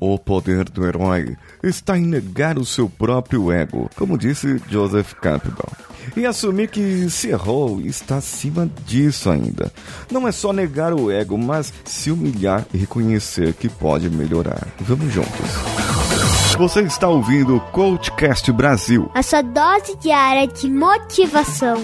O poder do herói está em negar o seu próprio ego, como disse Joseph Campbell. E assumir que se errou está acima disso ainda. Não é só negar o ego, mas se humilhar e reconhecer que pode melhorar. Vamos juntos. Você está ouvindo o Coachcast Brasil. A sua dose diária de motivação.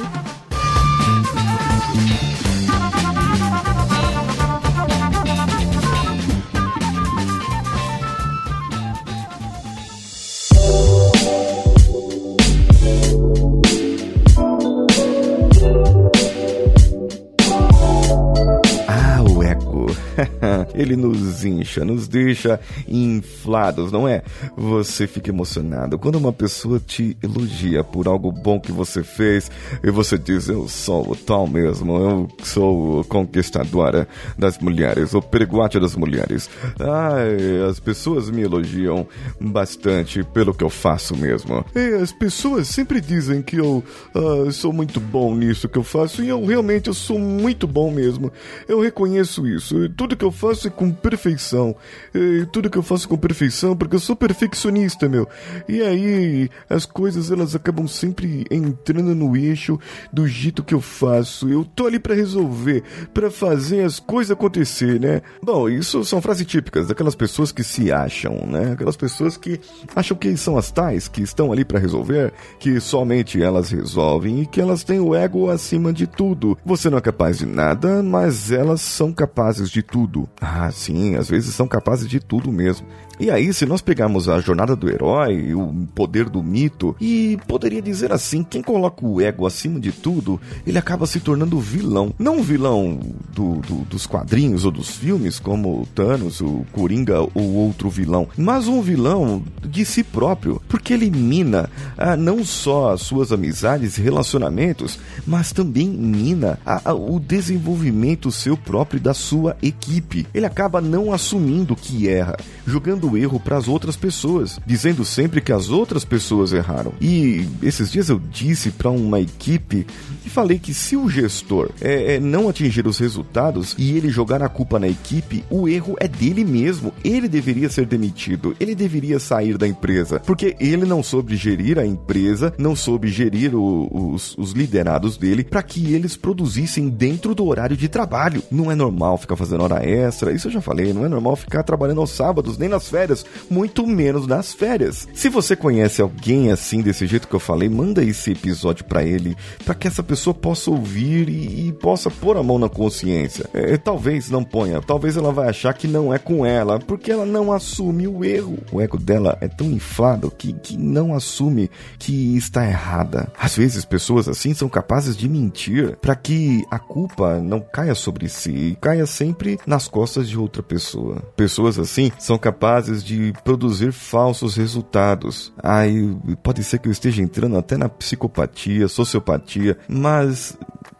Ele nos incha, nos deixa inflados, não é? Você fica emocionado quando uma pessoa te elogia por algo bom que você fez e você diz: Eu sou o tal mesmo, eu sou conquistadora das mulheres, o periguate das mulheres. Ai, as pessoas me elogiam bastante pelo que eu faço mesmo. E as pessoas sempre dizem que eu uh, sou muito bom nisso que eu faço e eu realmente eu sou muito bom mesmo. Eu reconheço isso. Tudo que eu faço é com perfeição. E tudo que eu faço com perfeição porque eu sou perfeccionista, meu. E aí as coisas elas acabam sempre entrando no eixo do jeito que eu faço. Eu tô ali para resolver, para fazer as coisas acontecer, né? Bom, isso são frases típicas daquelas pessoas que se acham, né? Aquelas pessoas que acham que são as tais que estão ali para resolver, que somente elas resolvem e que elas têm o ego acima de tudo. Você não é capaz de nada, mas elas são capazes de tudo. Ah, sim, às vezes são capazes de tudo mesmo. E aí, se nós pegarmos a jornada do herói, o poder do mito, e poderia dizer assim, quem coloca o ego acima de tudo, ele acaba se tornando vilão. Não vilão do, do, dos quadrinhos ou dos filmes, como o Thanos, o Coringa ou outro vilão, mas um vilão de si próprio, porque ele mina ah, não só as suas amizades e relacionamentos, mas também mina a, a, o desenvolvimento seu próprio da sua equipe. Ele acaba não assumindo que erra, jogando o erro para as outras pessoas, dizendo sempre que as outras pessoas erraram. E esses dias eu disse para uma equipe e falei que se o gestor é, é, não atingir os resultados e ele jogar a culpa na equipe, o erro é dele mesmo. Ele deveria ser demitido, ele deveria sair da empresa, porque ele não soube gerir a empresa, não soube gerir o, os, os liderados dele para que eles produzissem dentro do horário de trabalho. Não é normal ficar fazendo hora extra, isso eu já falei, não é normal ficar trabalhando aos sábados, nem nas férias, muito menos nas férias. Se você conhece alguém assim desse jeito que eu falei, manda esse episódio para ele, para que essa pessoa possa ouvir e, e, possa pôr a mão na consciência. É, talvez não ponha, talvez ela vai achar que não é com ela, porque ela não assume o erro. O ego dela é tão inflado que, que não assume que está errada. Às vezes pessoas assim são capazes de mentir para que a culpa não caia sobre si e caia sempre nas costas de outra pessoa. Pessoas assim são capazes capazes de produzir falsos resultados. Aí pode ser que eu esteja entrando até na psicopatia, sociopatia, mas mas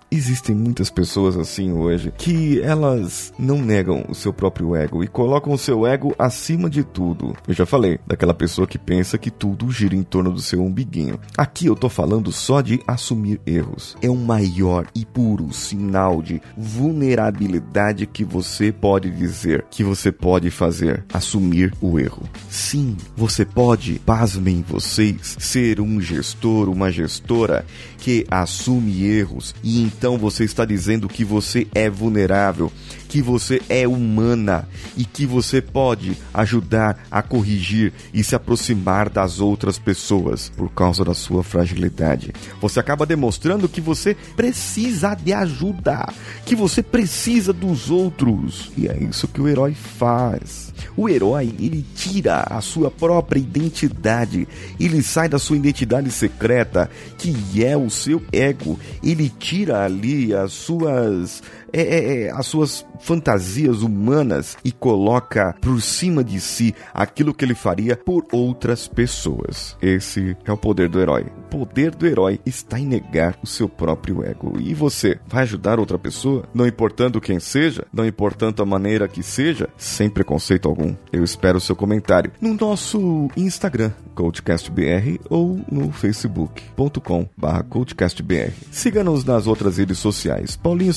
Existem muitas pessoas assim hoje que elas não negam o seu próprio ego e colocam o seu ego acima de tudo. Eu já falei daquela pessoa que pensa que tudo gira em torno do seu umbiguinho. Aqui eu tô falando só de assumir erros. É um maior e puro sinal de vulnerabilidade que você pode dizer, que você pode fazer, assumir o erro. Sim, você pode, pasmem vocês, ser um gestor, uma gestora que assume erros e então você está dizendo que você é vulnerável, que você é humana e que você pode ajudar a corrigir e se aproximar das outras pessoas por causa da sua fragilidade. Você acaba demonstrando que você precisa de ajuda, que você precisa dos outros. E é isso que o herói faz. O herói, ele tira a sua própria identidade, ele sai da sua identidade secreta, que é o seu ego, ele tira ali as suas é, é, é, as suas fantasias humanas e coloca por cima de si aquilo que ele faria por outras pessoas. Esse é o poder do herói. O poder do herói está em negar o seu próprio ego. E você vai ajudar outra pessoa, não importando quem seja, não importando a maneira que seja, sem preconceito algum. Eu espero o seu comentário no nosso Instagram, CoachCastBR, ou no facebook.com.br CoachCastBR. Siga-nos nas outras redes sociais, paulinho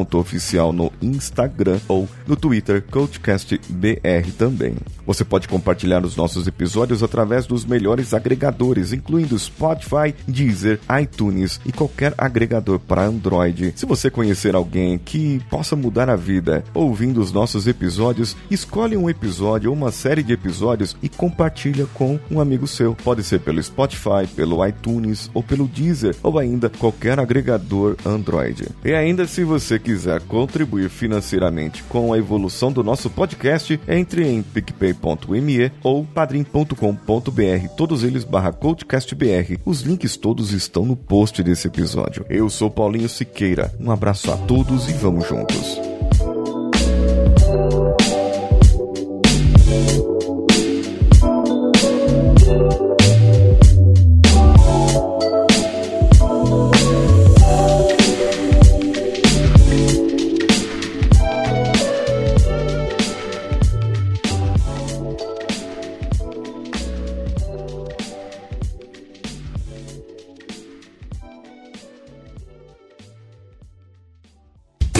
Siqueira conta oficial no Instagram ou no Twitter CoachCastBR também. Você pode compartilhar os nossos episódios através dos melhores agregadores, incluindo Spotify, Deezer, iTunes e qualquer agregador para Android. Se você conhecer alguém que possa mudar a vida ouvindo os nossos episódios, escolhe um episódio ou uma série de episódios e compartilha com um amigo seu. Pode ser pelo Spotify, pelo iTunes ou pelo Deezer ou ainda qualquer agregador Android. E ainda se você quiser contribuir financeiramente com a evolução do nosso podcast, entre em picpay.me ou padrim.com.br, todos eles barra coachcastbr. Os links todos estão no post desse episódio. Eu sou Paulinho Siqueira. Um abraço a todos e vamos juntos.